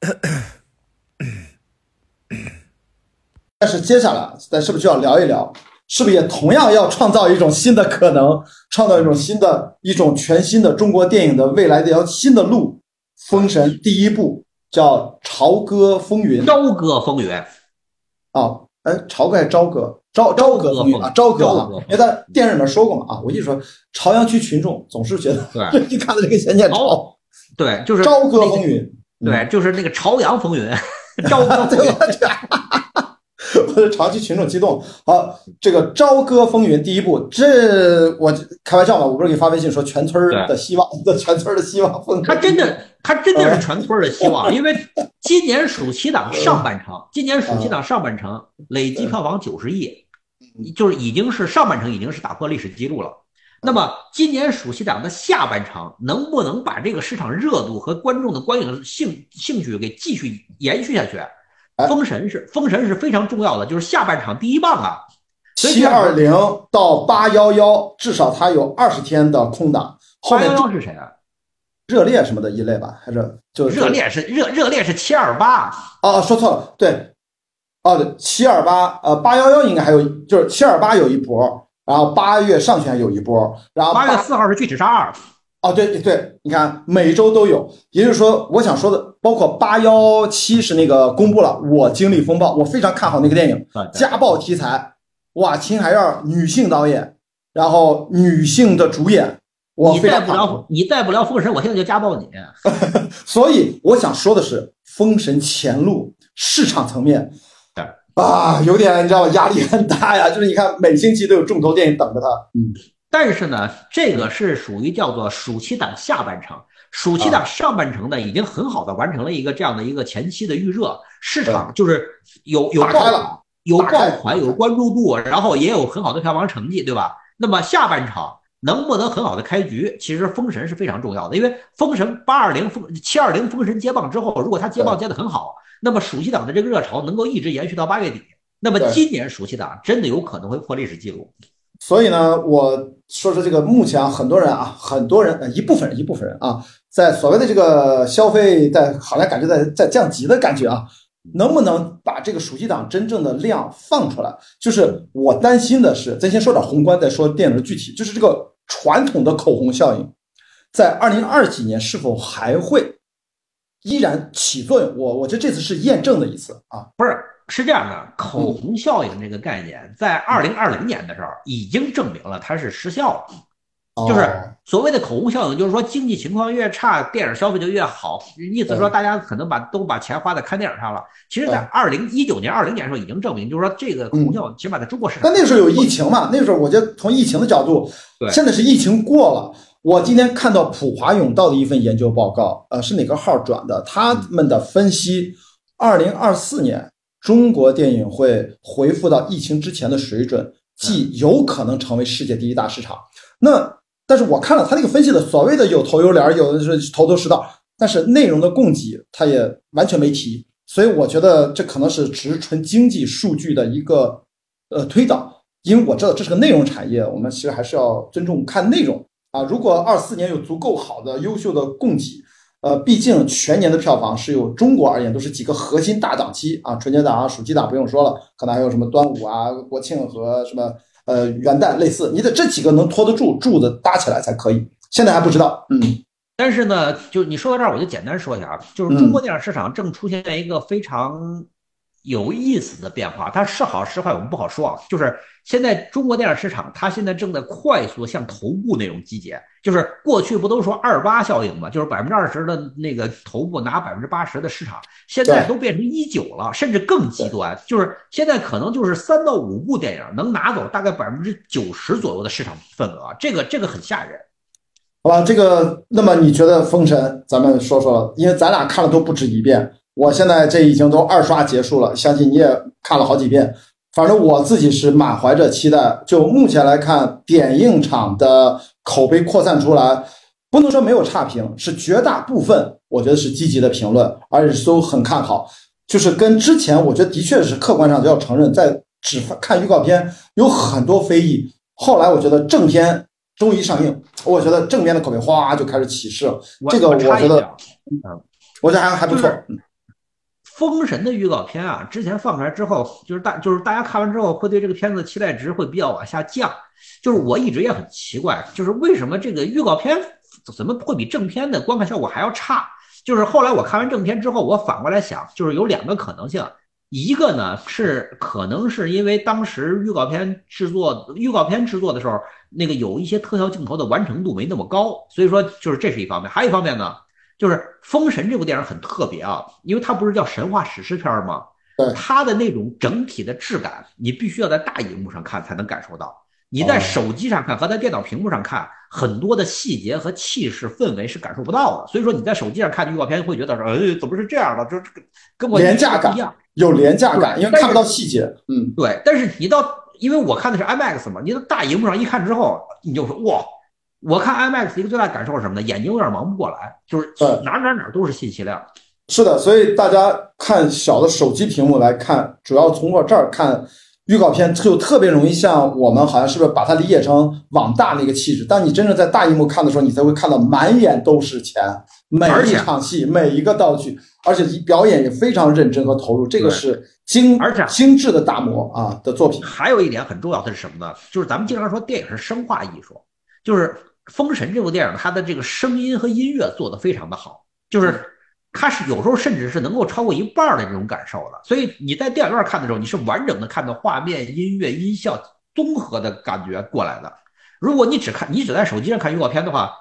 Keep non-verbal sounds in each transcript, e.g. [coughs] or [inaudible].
[coughs] 但是接下来，咱是不是就要聊一聊？是不是也同样要创造一种新的可能，创造一种新的、一种全新的中国电影的未来的一条新的路？《封神》第一部叫《朝歌风云》，朝歌风云啊，哎，朝歌还是朝歌？朝朝歌风云啊，朝歌啊，因为在电视里面说过嘛啊，我一直说朝阳区群众总是觉得，对，[laughs] 一看到这个先念朝，对，就是朝歌风云，对，就是那个朝阳风云，[laughs] 朝歌风云。我的长期群众激动。好，这个《朝歌风云》第一部，这我开玩笑嘛，我不是给你发微信说全村的希望，的 [laughs] 全村的希望。他真的，他真的是全村的希望，[laughs] 因为今年暑期档上半程，今年暑期档上半程累计票房九十亿，就是已经是上半程已经是打破历史记录了。那么今年暑期档的下半场能不能把这个市场热度和观众的观影兴兴趣给继续延续下去？封神是封神是非常重要的，就是下半场第一棒啊，七二零到八幺幺，至少它有二十天的空档。八幺幺是谁啊？热烈什么的一类吧，还是就热烈是热热烈是七二八哦，说错了，对，哦对，七二八呃八幺幺应该还有，就是七二八有一波，然后八月上旬有一波，然后八月四号是巨齿鲨二。哦，对对，你看每周都有，也就是说，我想说的，包括八幺七是那个公布了《我经历风暴》，我非常看好那个电影，家暴题材，哇，秦海燕女性导演，然后女性的主演，我非常不了，你带不了封神，我现在就家暴你。[laughs] 所以我想说的是，封神前路市场层面，啊，有点你知道吧，压力很大呀，就是你看每星期都有重头电影等着他，嗯。但是呢，这个是属于叫做暑期档下半程，暑期档上半程呢，已经很好的完成了一个这样的一个前期的预热，市场就是有有爆有爆款，有关注度，然后也有很好的票房成绩，对吧？那么下半场能不能很好的开局？其实封神是非常重要的，因为封神八二零封七二零封神接棒之后，如果他接棒接的很好，那么暑期档的这个热潮能够一直延续到八月底，那么今年暑期档真的有可能会破历史记录。所以呢，我说说这个，目前啊很多人啊，很多人，一部分人，一部分人啊，在所谓的这个消费，在好像感觉在在降级的感觉啊，能不能把这个暑期档真正的量放出来？就是我担心的是，咱先说点宏观，再说电影的具体，就是这个传统的口红效应，在二零二几年是否还会依然起作用？我我觉得这次是验证的一次啊，不是。是这样的，口红效应这个概念，在二零二零年的时候已经证明了它是失效了。就是所谓的口红效应，就是说经济情况越差，电影消费就越好。意思说大家可能把都把钱花在看电影上了。其实，在二零一九年、二零年的时候已经证明，就是说这个口红效应起码在中国市场。但那时候有疫情嘛？那时候我觉得从疫情的角度，现在是疫情过了。我今天看到普华永道的一份研究报告，呃，是哪个号转的？他们的分析，二零二四年。中国电影会恢复到疫情之前的水准，即有可能成为世界第一大市场。那但是我看了他那个分析的，所谓的有头有脸，有的是头头是道，但是内容的供给他也完全没提。所以我觉得这可能是只是纯经济数据的一个呃推导，因为我知道这是个内容产业，我们其实还是要尊重看内容啊。如果二四年有足够好的优秀的供给。呃，毕竟全年的票房是有中国而言都是几个核心大档期啊，春节档啊、暑期档不用说了，可能还有什么端午啊、国庆和什么呃元旦类似，你得这几个能拖得住柱子搭起来才可以。现在还不知道，嗯。但是呢，就你说到这儿，我就简单说一下啊，就是中国电影市场正出现一个非常。有意思的变化，它是好是坏我们不好说啊。就是现在中国电影市场，它现在正在快速向头部那种集结。就是过去不都说二八效应嘛？就是百分之二十的那个头部拿百分之八十的市场，现在都变成一九了，甚至更极端。就是现在可能就是三到五部电影能拿走大概百分之九十左右的市场份额，这个这个很吓人。好吧，这个那么你觉得《封神》？咱们说说，因为咱俩看了都不止一遍。我现在这已经都二刷结束了，相信你也看了好几遍。反正我自己是满怀着期待。就目前来看，点映场的口碑扩散出来，不能说没有差评，是绝大部分我觉得是积极的评论，而且都很看好。就是跟之前，我觉得的确是客观上都要承认，在只看预告片有很多非议。后来我觉得正片终于上映，我觉得正片的口碑哗就开始起势了。这个我觉得，嗯，我觉得还还不错。封神的预告片啊，之前放出来之后，就是大就是大家看完之后会对这个片子的期待值会比较往下降。就是我一直也很奇怪，就是为什么这个预告片怎么会比正片的观看效果还要差？就是后来我看完正片之后，我反过来想，就是有两个可能性，一个呢是可能是因为当时预告片制作预告片制作的时候，那个有一些特效镜头的完成度没那么高，所以说就是这是一方面。还有一方面呢。就是《封神》这部电影很特别啊，因为它不是叫神话史诗片吗？它的那种整体的质感，你必须要在大荧幕上看才能感受到。你在手机上看和在电脑屏幕上看，很多的细节和气势氛围是感受不到的。所以说你在手机上看预告片会觉得说，哎，怎么是这样的？就跟我廉价感一样，有廉价感，因为看不到细节。嗯，对。但是你到，因为我看的是 IMAX 嘛，你到大荧幕上一看之后，你就说哇。我看 IMAX 一个最大感受是什么呢？眼睛有点忙不过来，就是哪哪哪都是信息量。是的，所以大家看小的手机屏幕来看，主要从我这儿看预告片，就特别容易像我们好像是不是把它理解成网大那个气质？当你真正在大荧幕看的时候，你才会看到满眼都是钱，每一场戏、每一个道具，而且表演也非常认真和投入。这个是精而且精致的打磨啊的作品。还有一点很重要的是什么呢？就是咱们经常说电影是生化艺术，就是。《封神》这部电影，它的这个声音和音乐做得非常的好，就是它是有时候甚至是能够超过一半的这种感受的。所以你在电影院看的时候，你是完整的看到画面、音乐、音效综合的感觉过来的。如果你只看，你只在手机上看预告片的话，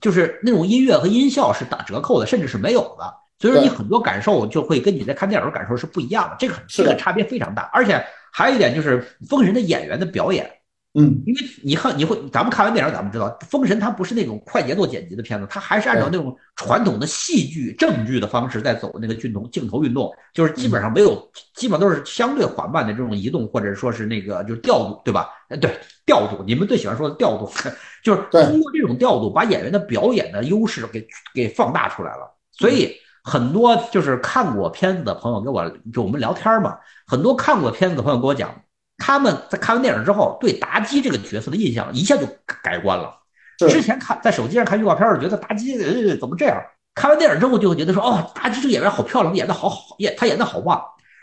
就是那种音乐和音效是打折扣的，甚至是没有的。所以说你很多感受就会跟你在看电影的感受是不一样的，这个这个差别非常大。而且还有一点就是《封神》的演员的表演。嗯，因为你看，你会，咱们看完电影，咱们知道，《封神》它不是那种快节奏剪辑的片子，它还是按照那种传统的戏剧正剧的方式在走那个镜头镜头运动，就是基本上没有，基本都是相对缓慢的这种移动，或者说是那个就是调度，对吧？哎，对，调度，你们最喜欢说的调度，[laughs] 就是通过这种调度，把演员的表演的优势给给放大出来了。所以很多就是看过片子的朋友跟我就我们聊天嘛，很多看过片子的朋友跟我讲。他们在看完电影之后，对妲己这个角色的印象一下就改观了。之前看在手机上看预告片儿，觉得妲己呃怎么这样？看完电影之后就会觉得说，哦，妲己这个演员好漂亮，演的好好，演她演的好棒。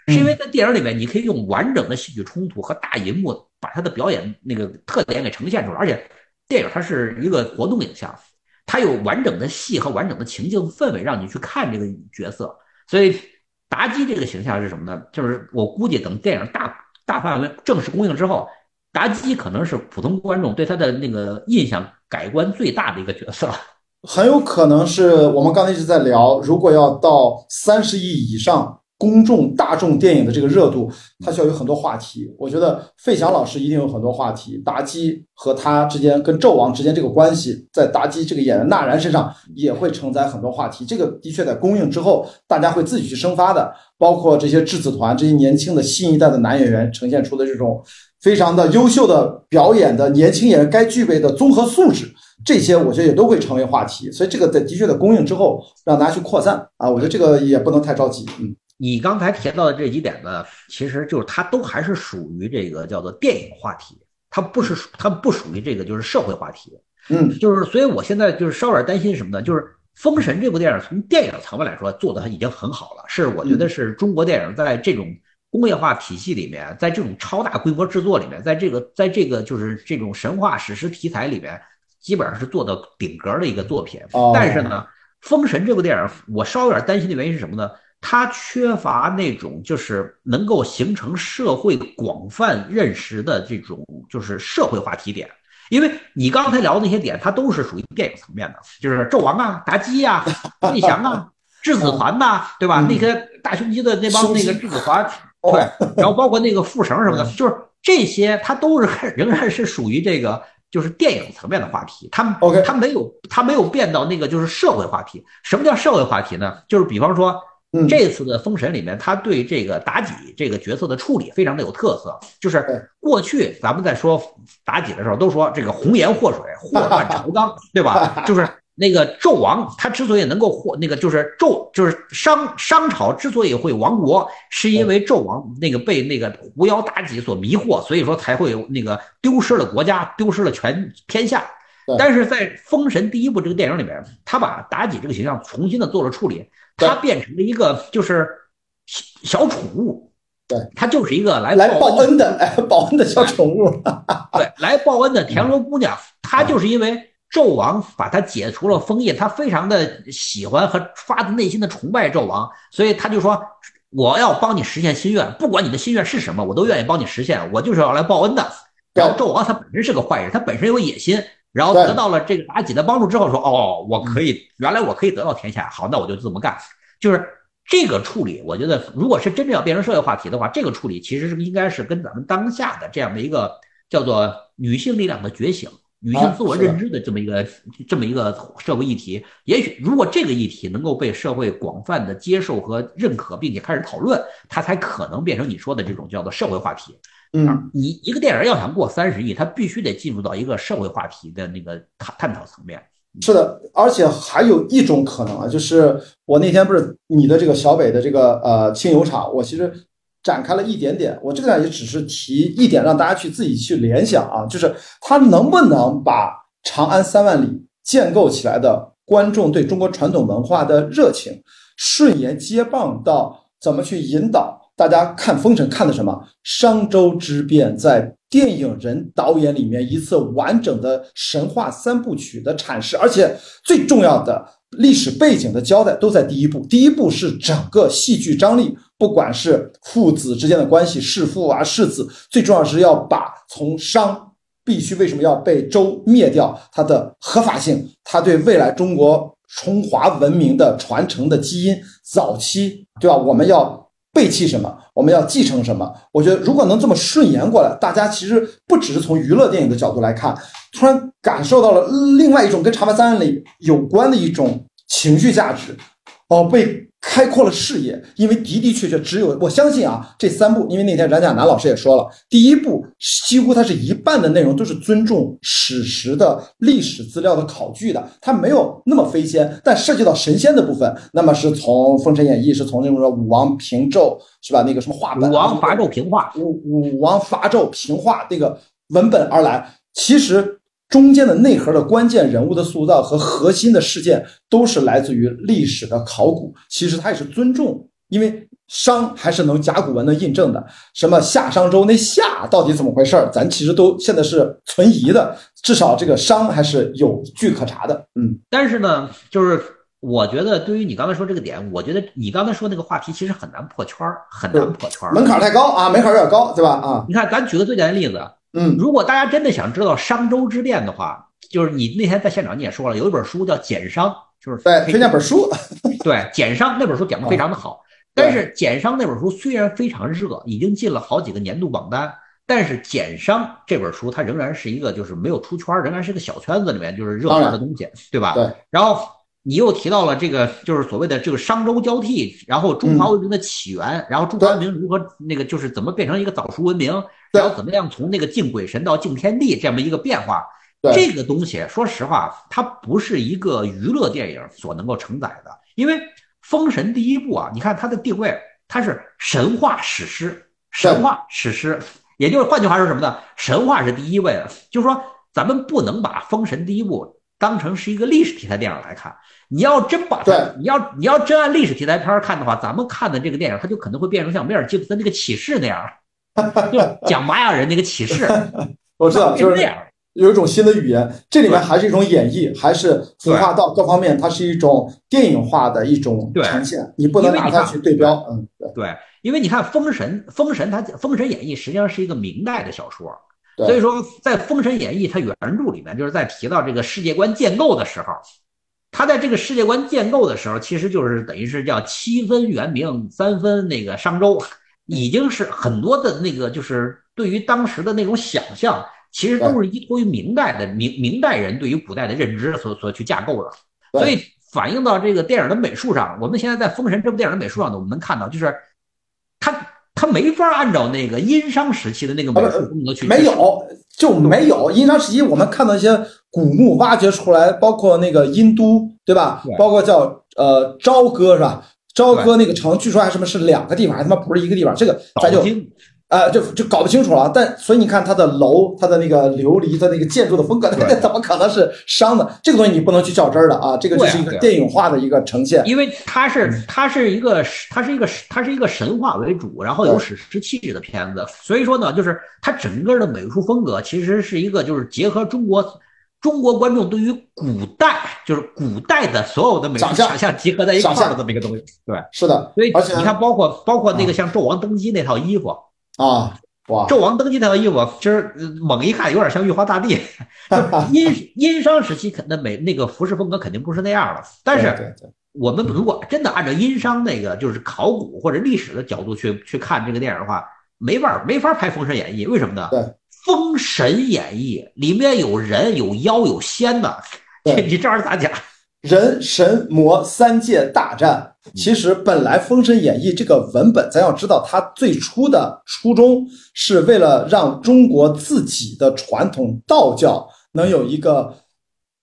是因为在电影里面，你可以用完整的戏剧冲突和大银幕把她的表演那个特点给呈现出来。而且电影它是一个活动影像，它有完整的戏和完整的情境氛围让你去看这个角色。所以妲己这个形象是什么呢？就是我估计等电影大。大范围正式公映之后，妲己可能是普通观众对他的那个印象改观最大的一个角色，很有可能是我们刚才一直在聊，如果要到三十亿以上。公众大众电影的这个热度，它需要有很多话题。我觉得费翔老师一定有很多话题。妲己和他之间跟纣王之间这个关系，在妲己这个演员纳然身上也会承载很多话题。这个的确在公映之后，大家会自己去生发的。包括这些质子团这些年轻的新一代的男演员呈现出的这种非常的优秀的表演的年轻演员该具备的综合素质，这些我觉得也都会成为话题。所以这个在的确在公映之后让大家去扩散啊，我觉得这个也不能太着急，嗯。你刚才提到的这几点呢，其实就是它都还是属于这个叫做电影话题，它不是它不属于这个就是社会话题，嗯，就是所以我现在就是稍有点担心什么呢？就是《封神》这部电影从电影层面来说做的已经很好了，是我觉得是中国电影在这种工业化体系里面，在这种超大规模制作里面，在这个在这个就是这种神话史诗题材里面，基本上是做到顶格的一个作品。但是呢，《封神》这部电影我稍微有点担心的原因是什么呢？它缺乏那种就是能够形成社会广泛认识的这种就是社会话题点，因为你刚才聊的那些点，它都是属于电影层面的，就是纣王啊、妲己呀、魏翔啊、[laughs] 质 [laughs] 子团呐，对吧？那些大胸肌的那帮那个质子团，对，然后包括那个副绳什么的，就是这些，它都是仍然是属于这个就是电影层面的话题，它它没有它没有变到那个就是社会话题。什么叫社会话题呢？就是比方说。这次的封神里面，他对这个妲己这个角色的处理非常的有特色。就是过去咱们在说妲己的时候，都说这个红颜祸水，祸乱 [laughs] 朝纲，对吧？就是那个纣王，他之所以能够祸，那个就是纣，就是商商朝之所以会亡国，是因为纣王那个被那个狐妖妲己所迷惑，所以说才会那个丢失了国家，丢失了全天下。但是在封神第一部这个电影里面，他把妲己这个形象重新的做了处理。他变成了一个就是小宠物，对，它就是一个来来报恩的，来，报恩的小宠物，[laughs] 对，来报恩的田螺姑娘，她就是因为纣王把她解除了封印，她非常的喜欢和发自内心的崇拜纣王，所以她就说我要帮你实现心愿，不管你的心愿是什么，我都愿意帮你实现，我就是要来报恩的。然后纣王他本身是个坏人，他本身有野心，然后得到了这个妲己的帮助之后，说哦，我可以，原来我可以得到天下，好，那我就这么干，就是。这个处理，我觉得，如果是真正要变成社会话题的话，这个处理其实是应该是跟咱们当下的这样的一个叫做女性力量的觉醒、女性自我认知的这么一个这么一个社会议题。也许如果这个议题能够被社会广泛的接受和认可，并且开始讨论，它才可能变成你说的这种叫做社会话题。嗯，你一个电影要想过三十亿，它必须得进入到一个社会话题的那个探探讨层面。是的，而且还有一种可能啊，就是我那天不是你的这个小北的这个呃清油厂，我其实展开了一点点，我这个呢也只是提一点，让大家去自己去联想啊，就是他能不能把长安三万里建构起来的观众对中国传统文化的热情，顺延接棒到怎么去引导大家看《封神》看的什么商周之变在。电影人导演里面一次完整的神话三部曲的阐释，而且最重要的历史背景的交代都在第一部。第一部是整个戏剧张力，不管是父子之间的关系，弑父啊弑子，最重要是要把从商必须为什么要被周灭掉它的合法性，它对未来中国中华文明的传承的基因早期，对吧？我们要。背弃什么？我们要继承什么？我觉得如果能这么顺延过来，大家其实不只是从娱乐电影的角度来看，突然感受到了另外一种跟《长白山》里有关的一种情绪价值，哦，被。开阔了视野，因为的的确确只有我相信啊，这三部，因为那天冉甲南老师也说了，第一部几乎它是一半的内容都是尊重史实的历史资料的考据的，它没有那么飞仙，但涉及到神仙的部分，那么是从《封神演义》是从那种说武王平纣是吧？那个什么画本，武王伐纣平话，武武王伐纣平话那个文本而来，其实。中间的内核的关键人物的塑造和核心的事件都是来自于历史的考古，其实它也是尊重，因为商还是能甲骨文能印证的。什么夏商周那夏到底怎么回事儿，咱其实都现在是存疑的。至少这个商还是有据可查的。嗯，但是呢，就是我觉得对于你刚才说这个点，我觉得你刚才说那个话题其实很难破圈儿，很难破圈儿，门槛太高啊，门槛有点高，对吧？啊，你看，咱举个最简单的例子。嗯，如果大家真的想知道商周之变的话，就是你那天在现场你也说了，有一本书叫《简商》，就是对推荐本书。对，《简商》那本书讲的非常的好，但是《简商》那本书虽然非常热，已经进了好几个年度榜单，但是《简商》这本书它仍然是一个就是没有出圈，仍然是个小圈子里面就是热门的东西，对吧？对。然后你又提到了这个就是所谓的这个商周交替，然后中华文明的起源，然后中华文明如何那个就是怎么变成一个早熟文明。然后怎么样从那个敬鬼神到敬天地这么一个变化，这个东西说实话，它不是一个娱乐电影所能够承载的。因为《封神》第一部啊，你看它的定位，它是神话史诗，神话史诗，也就是换句话说什么呢？神话是第一位的，就是说咱们不能把《封神》第一部当成是一个历史题材电影来看。你要真把它，你要你要真按历史题材片看的话，咱们看的这个电影，它就可能会变成像梅尔吉普森那个启示那样。[laughs] 就讲玛雅人那个启示，[laughs] 我知道，就是有一种新的语言，这里面还是一种演绎，还是孵化到各方面，它是一种电影化的一种呈现，你不能拿它去对标。嗯，对，因为你看《封神》，《封神》它《封神演义》实际上是一个明代的小说，所以说在《封神演义》它原著里面，就是在提到这个世界观建构的时候，它在这个世界观建构的时候，其实就是等于是叫七分元明，三分那个商周。已经是很多的那个，就是对于当时的那种想象，其实都是依托于明代的明明代人对于古代的认知所所去架构的，所以反映到这个电影的美术上，我们现在在《封神》这部电影的美术上呢，我们能看到，就是他他没法按照那个殷商时期的那个美术风格去，没有就没有殷商时期，我们看到一些古墓挖掘出来，包括那个殷都，对吧？包括叫呃朝歌是吧？朝歌那个城，据说还什么是两个地方，还他妈不是一个地方。这个咱就呃，就就搞不清楚了。但所以你看它的楼，它的那个琉璃，它那个建筑的风格，那 [laughs] 怎么可能是商的？这个东西你不能去较真儿的啊！这个就是一个电影化的一个呈现，因为它是它是一个它是一个它是一个神话为主，然后有史诗气质的片子。所以说呢，就是它整个的美术风格其实是一个就是结合中国。中国观众对于古代，就是古代的所有的美术想象集合在一块儿的这么一个东西，对，是的。所以你看，包括包括那个像纣王登基那套衣服啊，哇，纣王登基那套衣服，其实猛一看有点像玉皇大帝。[laughs] 殷殷商时期肯那美那个服饰风格肯定不是那样了，但是我们如果真的按照殷商那个就是考古或者历史的角度去去看这个电影的话，没法没法拍《封神演义》，为什么呢？对。《封神演义》里面有人、有妖、有仙的，你这玩意儿咋讲？[laughs] 人、神、魔三界大战。其实本来《封神演义》这个文本，咱要知道，它最初的初衷是为了让中国自己的传统道教能有一个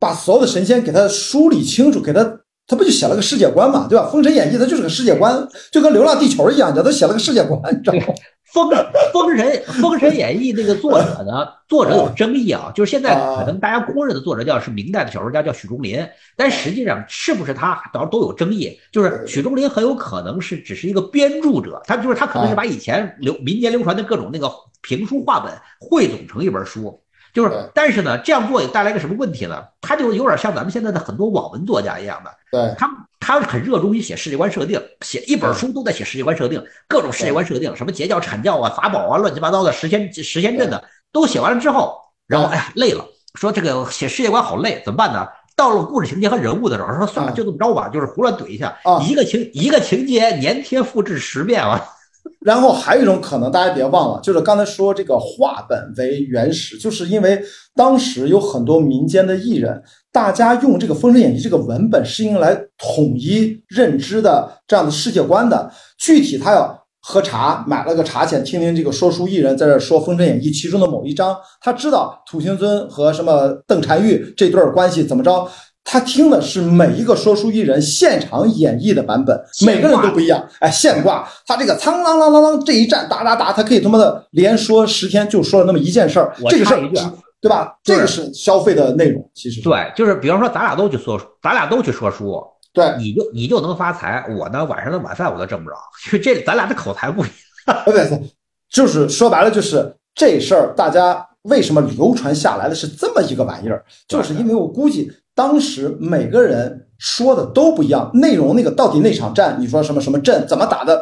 把所有的神仙给它梳理清楚，给它，他不就写了个世界观嘛，对吧？《封神演义》它就是个世界观，就跟《流浪地球》一样，它都写了个世界观，你知道吗？封封神 [laughs] 封神演义那个作者呢？作者有争议啊，就是现在可能大家公认的作者叫是明代的小说家叫许钟林，但实际上是不是他，倒都有争议。就是许钟林很有可能是只是一个编著者，他就是他可能是把以前流民间流传的各种那个评书话本汇总成一本书。就是，但是呢，这样做也带来个什么问题呢？他就有点像咱们现在的很多网文作家一样的，对，他他很热衷于写世界观设定，写一本书都在写世界观设定，各种世界观设定，什么截教、阐教啊、法宝啊、乱七八糟的时间时间阵的都写完了之后，然后哎呀累了，说这个写世界观好累，怎么办呢？到了故事情节和人物的时候，说算了，就这么着吧，就是胡乱怼一下，一个情一个情节粘贴复制十遍啊。[laughs] 然后还有一种可能，大家别忘了，就是刚才说这个话本为原始，就是因为当时有很多民间的艺人，大家用这个《封神演义》这个文本是用来统一认知的这样的世界观的。具体他要喝茶，买了个茶钱，听听这个说书艺人在这说《封神演义》其中的某一章，他知道土行孙和什么邓婵玉这对关系怎么着。他听的是每一个说书艺人现场演绎的版本，每个人都不一样。哎，现挂他这个苍啷啷啷啷这一站哒哒哒，他可以他妈的连说十天，就说了那么一件事儿。这个事儿，对吧？这个是消费的内容，其实对，就是比方说咱俩都去说，咱俩都去说书，对，你就你就能发财，我呢晚上的晚饭我都挣不着，就 [laughs] 这咱俩的口才不一样。对 [laughs] 对，就是说白了就是这事儿，大家为什么流传下来的是这么一个玩意儿？就是因为我估计。当时每个人说的都不一样，内容那个到底那场战，你说什么什么阵怎么打的，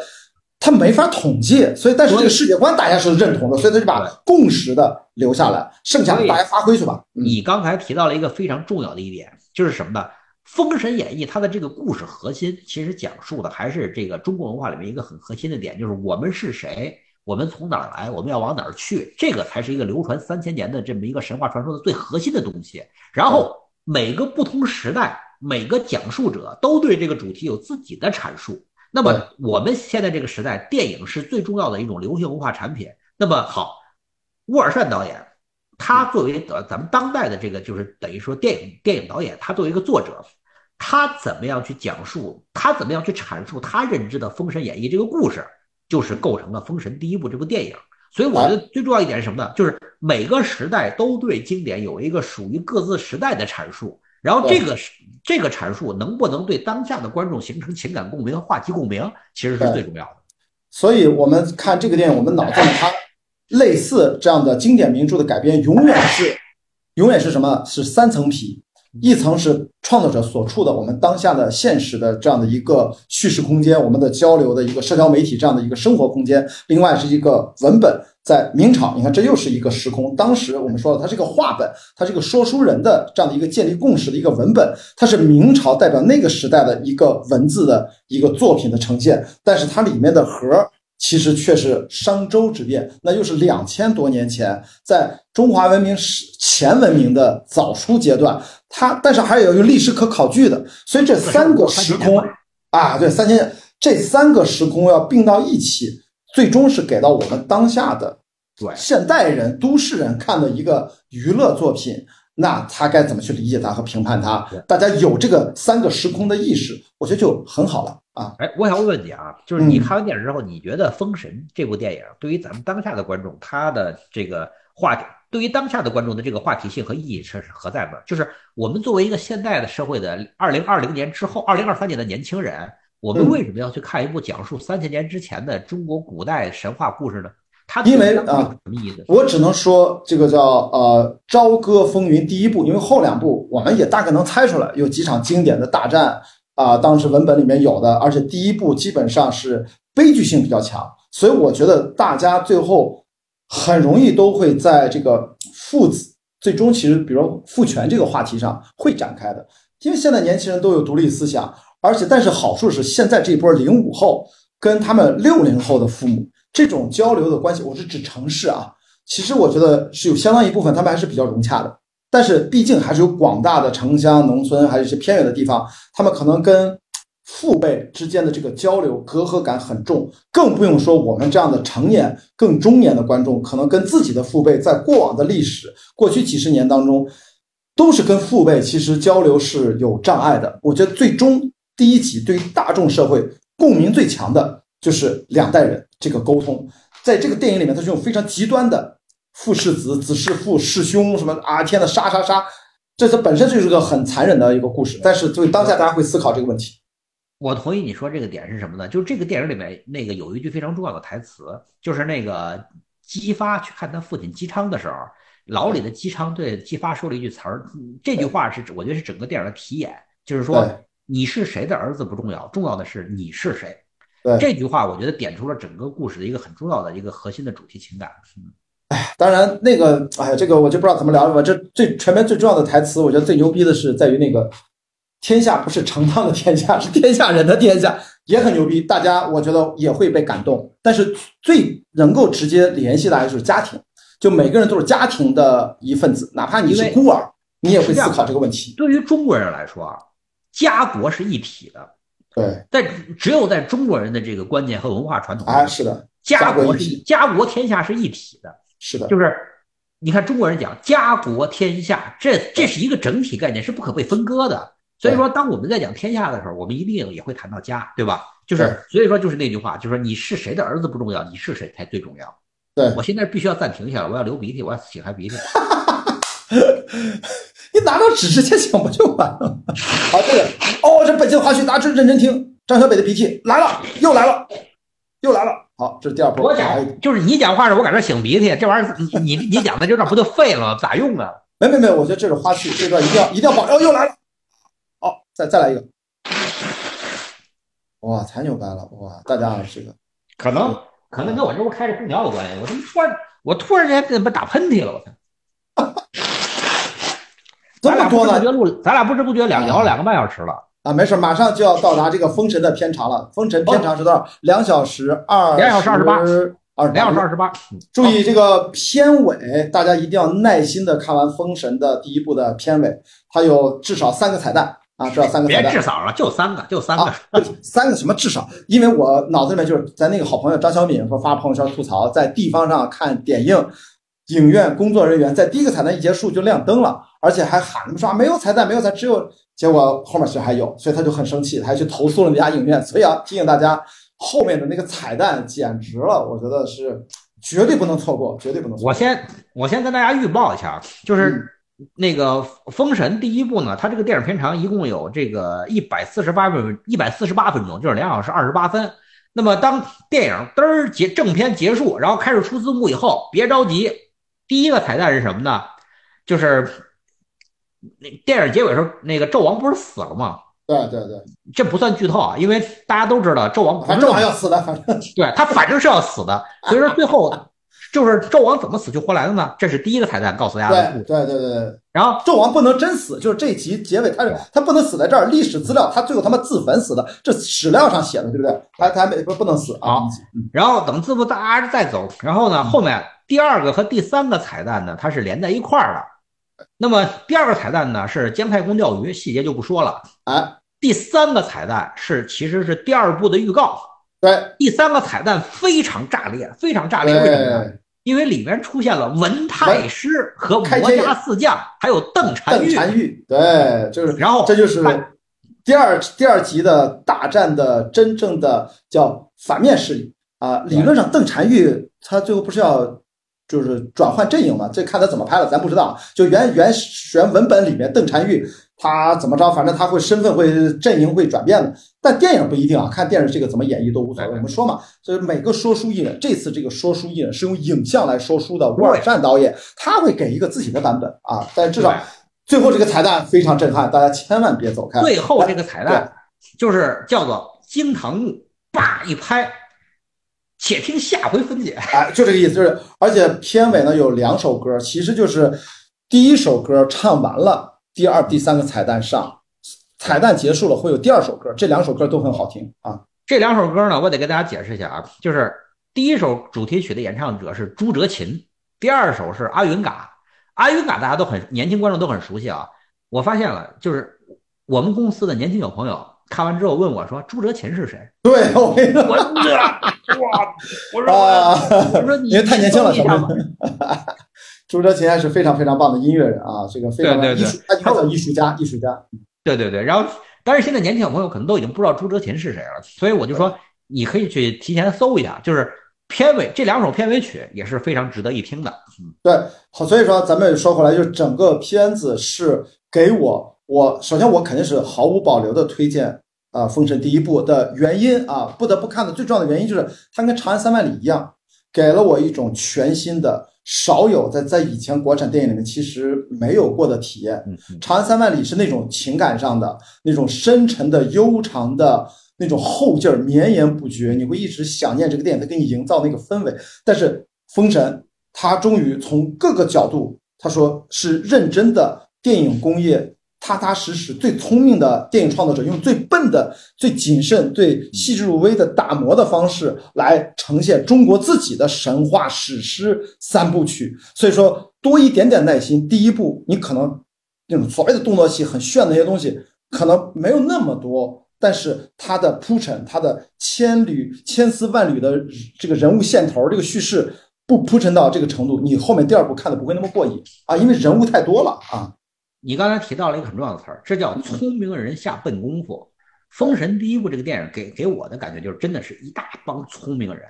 他没法统计。所以，但是这个世界观大家是认同的，所以他就把共识的留下来，剩下的大家发挥去吧。你刚才提到了一个非常重要的一点，就是什么呢？《封神演义》它的这个故事核心，其实讲述的还是这个中国文化里面一个很核心的点，就是我们是谁，我们从哪儿来，我们要往哪儿去，这个才是一个流传三千年的这么一个神话传说的最核心的东西。然后。每个不同时代，每个讲述者都对这个主题有自己的阐述。那么我们现在这个时代，电影是最重要的一种流行文化产品。那么好，乌尔善导演，他作为呃咱们当代的这个就是等于说电影电影导演，他作为一个作者，他怎么样去讲述，他怎么样去阐述他认知的《封神演义》这个故事，就是构成了《封神》第一部这部电影。所以我觉得最重要一点是什么呢？就是每个时代都对经典有一个属于各自时代的阐述，然后这个这个阐述能不能对当下的观众形成情感共鸣和话题共鸣，其实是最重要的。所以我们看这个电影，我们脑子里它类似这样的经典名著的改编，永远是永远是什么？是三层皮。一层是创作者所处的我们当下的现实的这样的一个叙事空间，我们的交流的一个社交媒体这样的一个生活空间。另外是一个文本，在明朝，你看这又是一个时空。当时我们说了，它是个话本，它是一个说书人的这样的一个建立共识的一个文本，它是明朝代表那个时代的一个文字的一个作品的呈现。但是它里面的核。其实却是商周之变，那又是两千多年前，在中华文明史前文明的早初阶段，它但是还有一个历史可考据的，所以这三个时空啊，对，三千这三个时空要并到一起，最终是给到我们当下的对现代人、都市人看的一个娱乐作品，那他该怎么去理解它和评判它？大家有这个三个时空的意识，我觉得就很好了。啊。哎，我想问你啊，就是你看完电影之后，你觉得《封神》这部电影对于咱们当下的观众，他的这个话题，对于当下的观众的这个话题性和意义是何在呢？就是我们作为一个现代的社会的二零二零年之后、二零二三年的年轻人，我们为什么要去看一部讲述三千年之前的中国古代神话故事呢？它因为啊，什么意思？我只能说这个叫呃《朝歌风云》第一部，因为后两部我们也大概能猜出来，有几场经典的大战啊，当时文本里面有的，而且第一部基本上是悲剧性比较强，所以我觉得大家最后很容易都会在这个父子最终其实，比如父权这个话题上会展开的，因为现在年轻人都有独立思想，而且但是好处是现在这波零五后跟他们六零后的父母。这种交流的关系，我是指城市啊。其实我觉得是有相当一部分他们还是比较融洽的，但是毕竟还是有广大的城乡、农村，还有一些偏远的地方，他们可能跟父辈之间的这个交流隔阂感很重。更不用说我们这样的成年、更中年的观众，可能跟自己的父辈在过往的历史、过去几十年当中，都是跟父辈其实交流是有障碍的。我觉得最终第一集对大众社会共鸣最强的。就是两代人这个沟通，在这个电影里面，它是用非常极端的父弑子、子弑父、弑兄什么啊，天呐，杀杀杀，这它本身就是个很残忍的一个故事。但是作为当下，大家会思考这个问题。我同意你说这个点是什么呢？就是这个电影里面那个有一句非常重要的台词，就是那个姬发去看他父亲姬昌的时候，牢里的姬昌对姬发说了一句词儿，这句话是我觉得是整个电影的题眼，就是说你是谁的儿子不重要，重要的是你是谁。这句话我觉得点出了整个故事的一个很重要的一个核心的主题情感。哎，当然那个，哎呀，这个我就不知道怎么聊了吧。这最全面最重要的台词，我觉得最牛逼的是在于那个“天下不是成汤的天下，是天下人的天下”，也很牛逼。大家我觉得也会被感动。但是最能够直接联系的就是家庭，就每个人都是家庭的一份子，哪怕你是孤儿，你也会思考这个问题。对于中国人来说啊，家国是一体的。对，在只有在中国人的这个观念和文化传统啊，是的，家国是家国天下是一体的，是的，就是你看中国人讲家国天下，这这是一个整体概念，是不可被分割的。所以说，当我们在讲天下的时候，我们一定也会谈到家，对吧？就是所以说，就是那句话，就是说你是谁的儿子不重要，你是谁才最重要。对我现在必须要暂停一下，我要流鼻涕，我要擤下鼻涕。[laughs] 你拿到纸直接擤不就完了？好，这个哦，这北京话大家认真听。张小北的脾气来了，又来了，又来了。好，这是第二波。我讲就是你讲话时，我搁这擤鼻涕，这玩意儿你你你讲的这段不就废了？咋用啊？没没没，我觉得这是花絮，这段一定要一定要保。哦，又来了。好，再再来一个。哇，太牛掰了！哇，大家这个可能可能跟我这屋开着空调有关系。我他妈突然我突然间怎么打喷嚏了？我操！[laughs] 这么多呢？咱俩不知不觉两聊了两个半小时了。啊，没事，马上就要到达这个封神的片长了。封神片长是多少？两小时二，两小时二十八，二两小时二十八。注意这个片尾，大家一定要耐心的看完封神的第一部的片尾，它有至少三个彩蛋啊，至少三个彩蛋。别至少了，就三个，就三个，[laughs] 三个什么至少？因为我脑子里面就是咱那个好朋友张小敏说发朋友圈吐槽，在地方上看点映，影院工作人员在第一个彩蛋一结束就亮灯了，而且还喊他们说没有彩蛋，没有彩，只有。结果后面其实还有，所以他就很生气，他还去投诉了那家影院。所以啊，提醒大家，后面的那个彩蛋简直了，我觉得是绝对不能错过，绝对不能错过。我先我先跟大家预报一下，就是那个《封神》第一部呢，它这个电影片长一共有这个一百四十八分一百四十八分钟，就是两小时二十八分。那么当电影嘚儿结正片结束，然后开始出字幕以后，别着急，第一个彩蛋是什么呢？就是。那电影结尾时候，那个纣王不是死了吗？对对对，这不算剧透啊，因为大家都知道纣王，反正纣王要死的，反正 [laughs] 对他反正是要死的。所以说最后就是纣王怎么死去活来的呢？这是第一个彩蛋，告诉大家。对对对对。然后纣王不能真死，就是这集结尾，他是他不能死在这儿。历史资料他最后他妈自焚死的，这史料上写的，对不对？他他没不不能死啊。然后等字幕大家再走，然后呢，后面第二个和第三个彩蛋呢，它是连在一块儿的。那么第二个彩蛋呢是姜太公钓鱼，细节就不说了。啊，第三个彩蛋是其实是第二部的预告。对，第三个彩蛋非常炸裂，非常炸裂。为什么呢？因为里面出现了文太师和魔家四将，还有邓婵玉。邓婵玉，对，就是。然后这就是第二第二集的大战的真正的叫反面势力啊，理论上邓婵玉她最后不是要。就是转换阵营嘛，这看他怎么拍了，咱不知道。就原原原文本里面，邓婵玉他怎么着，反正他会身份会阵营会转变的。但电影不一定啊，看电视这个怎么演绎都无所谓。我们说嘛，所以每个说书艺人，这次这个说书艺人是用影像来说书的，吴尔善导演他会给一个自己的版本啊。但至少最后这个彩蛋非常震撼，大家千万别走开。最后这个彩蛋就是叫做惊堂木，叭一拍。且听下回分解。[laughs] 哎，就这个意思，就是而且片尾呢有两首歌，其实就是第一首歌唱完了，第二、第三个彩蛋上，彩蛋结束了会有第二首歌，这两首歌都很好听啊。这两首歌呢，我得给大家解释一下啊，就是第一首主题曲的演唱者是朱哲琴，第二首是阿云嘎。阿云嘎大家都很年轻观众都很熟悉啊。我发现了，就是我们公司的年轻小朋友。看完之后问我说：“朱哲琴是谁？”对，我跟你说我哇！我说 [laughs] 我说你太年轻了，小朋友。朱哲琴还是非常非常棒的音乐人啊，这个非常艺术，他叫艺术家，艺术家。对对对，然后但是现在年轻小朋友可能都已经不知道朱哲琴是谁了，所以我就说你可以去提前搜一下，就是片尾这两首片尾曲也是非常值得一听的。嗯，对，好，所以说咱们说回来，就整个片子是给我。我首先，我肯定是毫无保留的推荐啊，《封神》第一部的原因啊，不得不看的最重要的原因就是它跟《长安三万里》一样，给了我一种全新的、少有在在以前国产电影里面其实没有过的体验。《长安三万里》是那种情感上的、那种深沉的、悠长的那种后劲儿，绵延不绝，你会一直想念这个电影，它给你营造那个氛围。但是《封神》它终于从各个角度，他说是认真的电影工业。踏踏实实，最聪明的电影创作者用最笨的、最谨慎、最细致入微的打磨的方式来呈现中国自己的神话史诗三部曲。所以说，多一点点耐心。第一部你可能那种所谓的动作戏很炫的那些东西可能没有那么多，但是它的铺陈、它的千缕千丝万缕的这个人物线头、这个叙事不铺陈到这个程度，你后面第二部看的不会那么过瘾啊，因为人物太多了啊。你刚才提到了一个很重要的词儿，这叫聪明人下笨功夫。封神第一部这个电影给给我的感觉就是，真的是一大帮聪明人，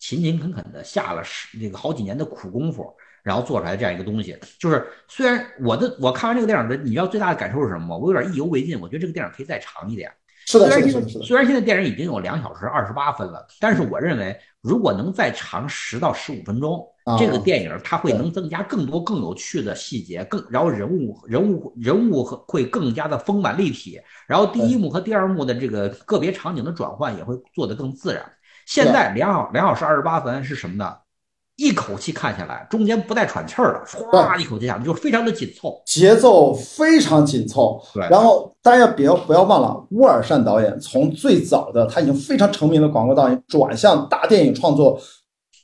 勤勤恳恳的下了十那个好几年的苦功夫，然后做出来这样一个东西。就是虽然我的我看完这个电影的，你知道最大的感受是什么吗？我有点意犹未尽，我觉得这个电影可以再长一点。是的，虽然现在虽然现在电影已经有两小时二十八分了，但是我认为如果能再长十到十五分钟。这个电影它会能增加更多更有趣的细节，更然后人物人物人物会更加的丰满立体，然后第一幕和第二幕的这个个别场景的转换也会做得更自然。现在两小两小时二十八分是什么呢？一口气看下来，中间不带喘气儿的，唰一口气下来就非常的紧凑，节奏非常紧凑。对，然后大家不要不要忘了，乌尔善导演从最早的他已经非常成名的广告导演转向大电影创作。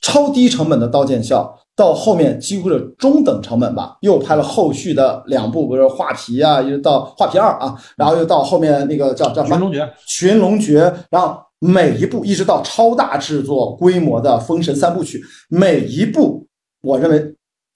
超低成本的《刀剑笑》，到后面几乎是中等成本吧，又拍了后续的两部，比如说《画皮》啊，一直到《画皮二》啊，然后又到后面那个叫叫《寻龙诀》，《群龙诀》，然后每一部一直到超大制作规模的《封神三部曲》，每一部，我认为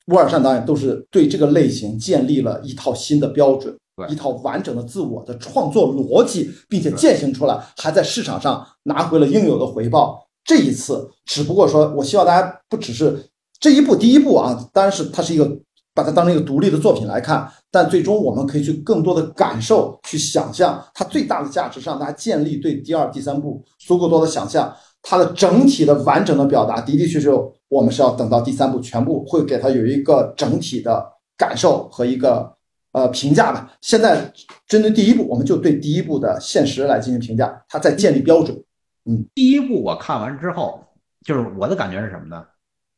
乌尔善导演都是对这个类型建立了一套新的标准，一套完整的自我的创作逻辑，并且践行出来，还在市场上拿回了应有的回报。这一次，只不过说，我希望大家不只是这一部第一部啊，当然是它是一个把它当成一个独立的作品来看，但最终我们可以去更多的感受、去想象它最大的价值，让大家建立对第二、第三部足够多的想象。它的整体的完整的表达的的确确，我们是要等到第三部全部会给它有一个整体的感受和一个呃评价吧。现在针对第一部，我们就对第一部的现实来进行评价，它在建立标准。嗯，第一部我看完之后，就是我的感觉是什么呢？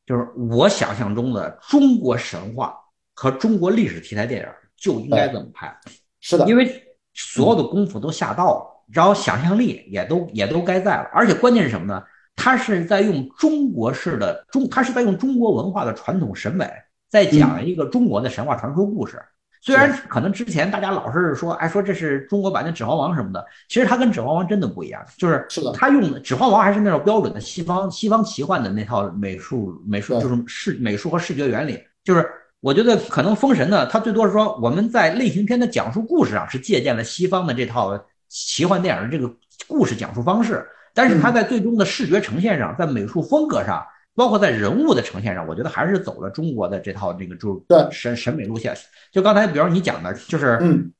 就是我想象中的中国神话和中国历史题材电影就应该这么拍。是的，因为所有的功夫都下到了，然后想象力也都也都该在了，而且关键是什么呢？他是在用中国式的中，他是在用中国文化的传统审美，在讲一个中国的神话传说故事。虽然可能之前大家老是说，哎，说这是中国版的《指环王》什么的，其实它跟《指环王》真的不一样，就是他用的《指环王》还是那种标准的西方西方奇幻的那套美术美术，就是视美术和视觉原理。就是我觉得可能《封神》呢，它最多是说我们在类型片的讲述故事上是借鉴了西方的这套奇幻电影的这个故事讲述方式，但是它在最终的视觉呈现上，在美术风格上，包括在人物的呈现上，我觉得还是走了中国的这套这个就是审审美路线。就刚才比如你讲的，就是嗯，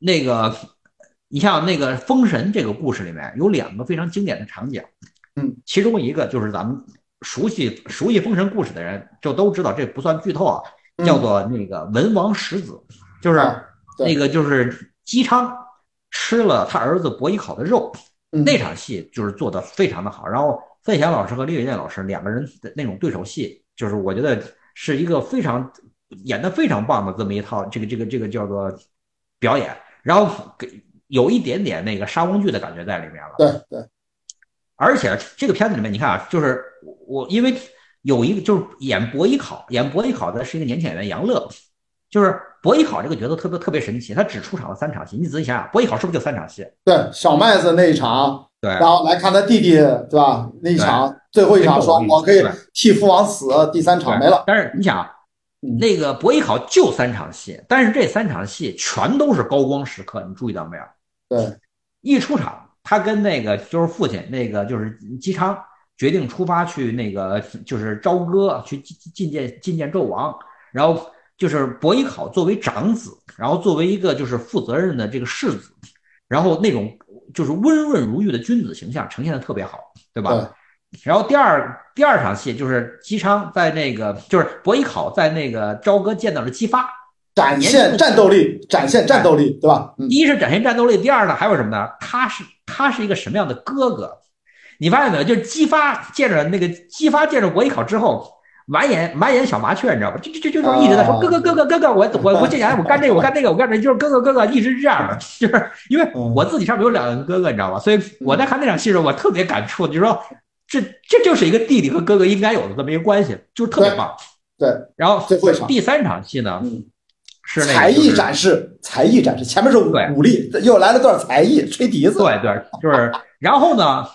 那个你像那个《封神》这个故事里面有两个非常经典的场景，嗯，其中一个就是咱们熟悉熟悉《封神》故事的人就都知道，这不算剧透啊，叫做那个文王石子，就是那个就是姬昌。吃了他儿子伯邑考的肉，那场戏就是做的非常的好。然后费翔老师和李伟健老师两个人的那种对手戏，就是我觉得是一个非常演的非常棒的这么一套这个这个这个叫做表演。然后给有一点点那个沙翁剧的感觉在里面了。对对。而且这个片子里面，你看啊，就是我因为有一个就是演伯邑考，演伯邑考的是一个年轻演员杨乐，就是。博弈考这个角色特别特别神奇，他只出场了三场戏。你仔细想想，博弈考是不是就三场戏？对，小麦子那一场，对，然后来看他弟弟，对吧？那一场最后一场说我可以替父王死，第三场没了。但是你想，那个博弈考就三场戏，但是这三场戏全都是高光时刻，你注意到没有？对，一出场，他跟那个就是父亲，那个就是姬昌，决定出发去那个就是朝歌去觐觐见觐见纣王，然后。就是伯邑考作为长子，然后作为一个就是负责任的这个世子，然后那种就是温润如玉的君子形象呈现的特别好，对吧？然后第二第二场戏就是姬昌在那个就是伯邑考在那个朝歌见到了姬发，展现战斗力，展现战斗力，对吧？第一是展现战斗力，第二呢还有什么呢？他是他是一个什么样的哥哥？你发现没有？就是姬发见着那个姬发见着伯邑考之后。满眼满眼小麻雀，你知道吧？就就就就是一直在说哥哥哥哥哥哥，我我我进来我干这个我干那个我干这，就是哥哥哥哥，一直是这样的。[laughs] 就是因为我自己上面有两个哥哥，你知道吧？所以我在看那场戏的时候，我特别感触，就是说这这就是一个弟弟和哥哥应该有的这么一个关系，就是特别棒。对。然后第三场戏呢，是才艺展示，才艺展示，前面是武力，又来了段才艺，吹笛子。对对，就是。然后呢，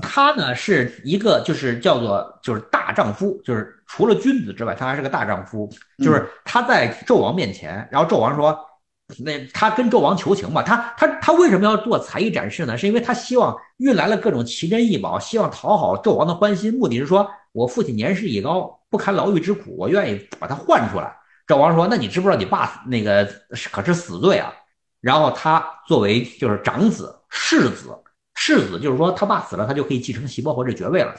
他呢是一个就是叫做就是大丈夫，就是。除了君子之外，他还是个大丈夫。就是他在纣王面前，然后纣王说：“那他跟纣王求情嘛。他他他为什么要做才艺展示呢？是因为他希望运来了各种奇珍异宝，希望讨好纣王的欢心。目的是说我父亲年事已高，不堪牢狱之苦，我愿意把他换出来。”纣王说：“那你知不知道你爸那个可是死罪啊？”然后他作为就是长子世子，世子就是说他爸死了，他就可以继承席伯侯这爵位了。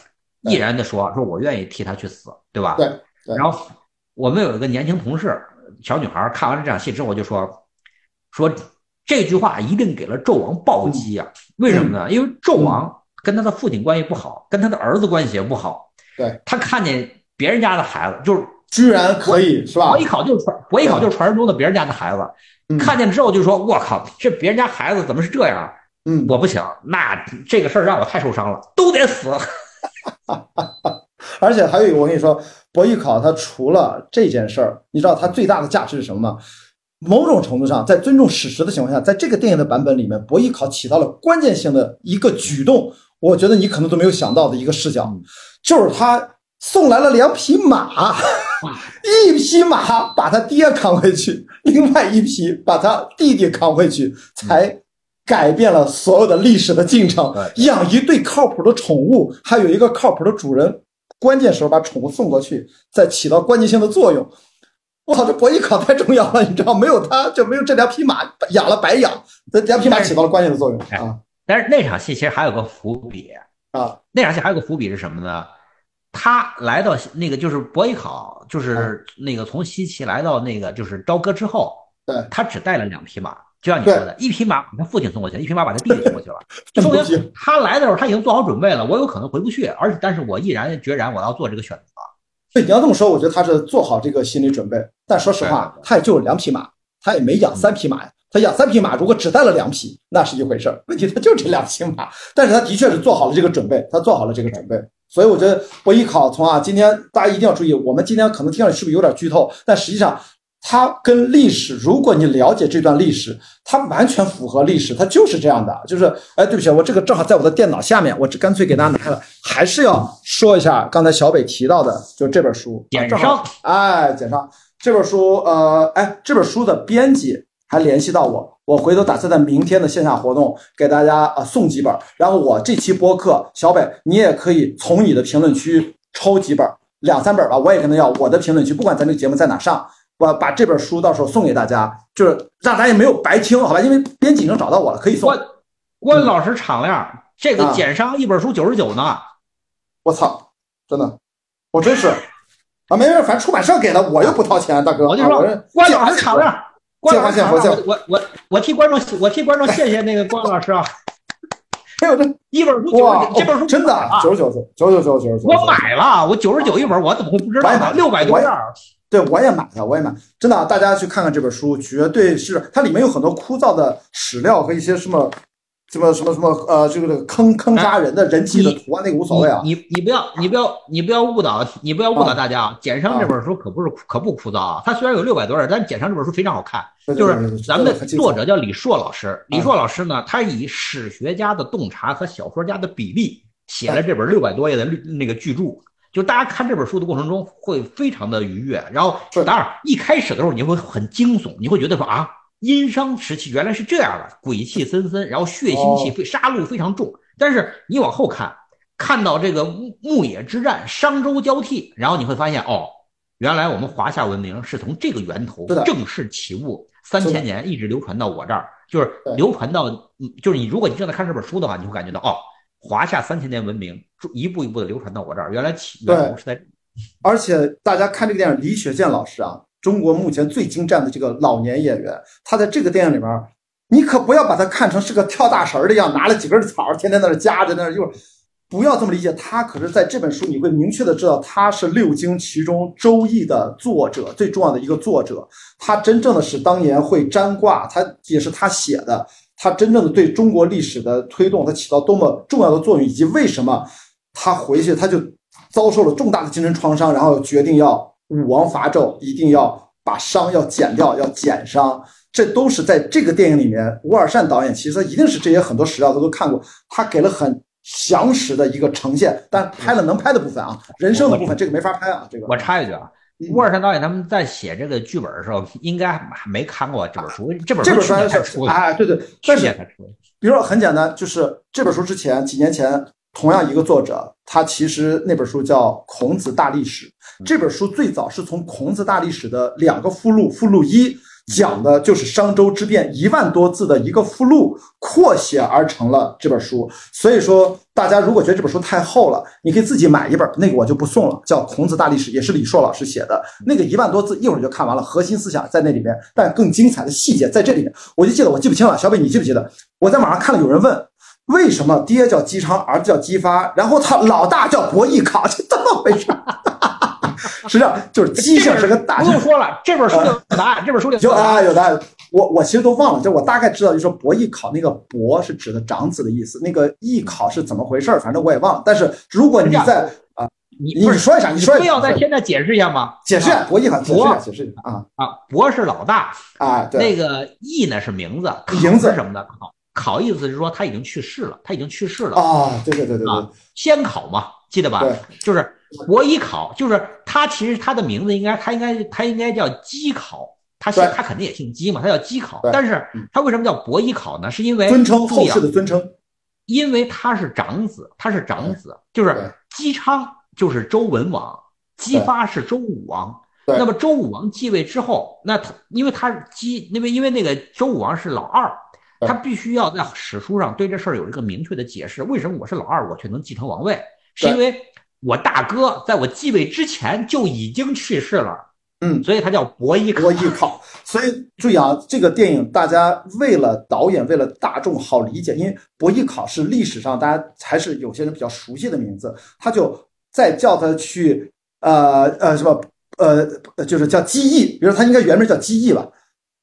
毅然的说：“说我愿意替他去死，对吧？”对。然后我们有一个年轻同事，小女孩看完了这场戏之后就说：“说这句话一定给了纣王暴击啊！为什么呢？因为纣王跟他的父亲关系不好，跟他的儿子关系也不好。对。他看见别人家的孩子，就是居然可以是吧？我一考就是传，我一考就是传说中的别人家的孩子。看见之后就说：‘我靠，这别人家孩子怎么是这样？’嗯，我不行，那这个事儿让我太受伤了，都得死。”哈，而且还有一个，我跟你说，博弈考他除了这件事儿，你知道他最大的价值是什么吗？某种程度上，在尊重史实的情况下，在这个电影的版本里面，博弈考起到了关键性的一个举动，我觉得你可能都没有想到的一个视角，就是他送来了两匹马，[laughs] 一匹马把他爹扛回去，另外一匹把他弟弟扛回去，才。改变了所有的历史的进程。养一对靠谱的宠物，还有一个靠谱的主人，关键时候把宠物送过去，再起到关键性的作用。我操，这博弈考太重要了，你知道，没有他就没有这两匹马，养了白养。这两匹马起到了关键的作用啊。但是那场戏其实还有个伏笔啊，那场戏还有个伏笔是什么呢？他来到那个就是博弈考，就是那个从西岐来到那个就是朝歌之后，对他只带了两匹马。就像你说的，一匹马把他父亲送过去，一匹马把他弟弟送过去了。[laughs] 说明他来的时候他已经做好准备了，我有可能回不去，而且但是我毅然决然我要做这个选择。对，你要这么说，我觉得他是做好这个心理准备。但说实话，他也就两匹马，他也没养三匹马呀。他养三匹马，如果只带了两匹，那是一回事儿。问题他就这两匹马，但是他的确是做好了这个准备，他做好了这个准备。所以我觉得博弈考从啊，今天大家一定要注意，我们今天可能听上去是不是有点剧透？但实际上。它跟历史，如果你了解这段历史，它完全符合历史，它就是这样的。就是，哎，对不起，我这个正好在我的电脑下面，我这干脆给大家拿开了。还是要说一下刚才小北提到的，就这本书，简商，哎，简上这本书，呃，哎，这本书的编辑还联系到我，我回头打算在明天的线下活动给大家啊送几本，然后我这期播客，小北你也可以从你的评论区抽几本，两三本吧，我也跟他要我的评论区，不管咱这个节目在哪上，我把这本书到时候送给大家，就是让大家也没有白听，好吧？因为编辑已经找到我了，可以送。关关老师敞亮，这个减商一本书九十九呢。我操，真的，我真是啊，没事，反正出版社给的，我又不掏钱，大哥。我就说关老师敞亮。关老师敞亮，我我我替观众，我替观众谢谢那个关老师啊！[laughs] 哎呦这一本书，哇，这本书真的九十九九九九九十九，我买了，我九十九一本，我怎么会不知道呢？六百多页，对，我也买了，我也买，真的，大家去看看这本书，绝对是它里面有很多枯燥的史料和一些什么。什么什么什么呃，这个这个坑坑杀人的人气的图啊，那个无所谓啊。你你不要你不要你不要误导你不要误导大家啊！简商这本书可不是可不枯燥啊，它虽然有六百多页，但简商这本书非常好看。就是咱们的作者叫李硕老师，李硕老师呢，他以史学家的洞察和小说家的比例写了这本六百多页的那个巨著。就大家看这本书的过程中会非常的愉悦，然后当然一开始的时候你会很惊悚，你会觉得说啊。殷商时期原来是这样的，鬼气森森，然后血腥气、非杀戮非常重。但是你往后看，看到这个牧牧野之战、商周交替，然后你会发现，哦，原来我们华夏文明是从这个源头正式起悟，三千年一直流传到我这儿，就是流传到，就是你如果你正在看这本书的话，你会感觉到，哦，华夏三千年文明一步一步的流传到我这儿，原来起源头是在。而且大家看这个电影，李雪健老师啊。中国目前最精湛的这个老年演员，他在这个电影里面，你可不要把他看成是个跳大神的样，拿了几根草，天天在那夹着，那就不要这么理解。他可是在这本书，你会明确的知道他是六经其中《周易》的作者，最重要的一个作者。他真正的是当年会占卦，他也是他写的。他真正的对中国历史的推动，他起到多么重要的作用，以及为什么他回去他就遭受了重大的精神创伤，然后决定要。武王伐纣，一定要把伤要减掉，要减伤，这都是在这个电影里面。吴尔善导演其实一定是这些很多史料他都看过，他给了很详实的一个呈现，但拍了能拍的部分啊，人生的部分这个没法拍啊。这个我插一句啊，吴尔善导演他们在写这个剧本的时候，应该还没看过这本书，这本书去年才出的。哎，对对，去年才出的。比如说很简单，就是这本书之前几年前。同样一个作者，他其实那本书叫《孔子大历史》。这本书最早是从《孔子大历史》的两个附录，附录一讲的就是商周之变，一万多字的一个附录扩写而成了这本书。所以说，大家如果觉得这本书太厚了，你可以自己买一本，那个我就不送了，叫《孔子大历史》，也是李硕老师写的。那个一万多字，一会儿就看完了，核心思想在那里面，但更精彩的细节在这里面。我就记得，我记不清了。小北，你记不记得？我在网上看了，有人问。为什么爹叫姬昌，儿子叫姬发，然后他老大叫伯邑考，[laughs] 这怎么回事？实际上就是姬姓是个大。不用说了，这本书有答案，这本书里有答案，有答案。我我其实都忘了，就我大概知道，就说伯邑考那个伯是指的长子的意思，那个邑考是怎么回事？反正我也忘了。但是如果你在啊，你你说一下，你说非要在现在解释一下吗？解释伯邑考，解释一下，解释一下啊啊，伯是老大啊，对，那个邑呢是名字，名字什么的考。考意思是说他已经去世了，他已经去世了啊！对对对对啊！先考嘛，记得吧？对，就是伯邑考，就是他其实他的名字应该他应该他应该叫姬考，他姓他肯定也姓姬嘛，他叫姬考。但是他为什么叫伯邑考呢？是因为尊称后世的尊称，因为他是长子，他是长子，就是姬昌就是周文王，姬发是周武王。那么周武王继位之后，那他因为他是姬，因为因为那个周武王是老二。他必须要在史书上对这事儿有一个明确的解释。为什么我是老二，我却能继承王位？是因为我大哥在我继位之前就已经去世了。嗯，所以他叫伯邑伯邑考。所以注意啊，这个电影大家为了导演，为了大众好理解，因为伯邑考是历史上大家还是有些人比较熟悉的名字，他就再叫他去呃呃什么呃就是叫姬邑，比如他应该原名叫姬邑吧。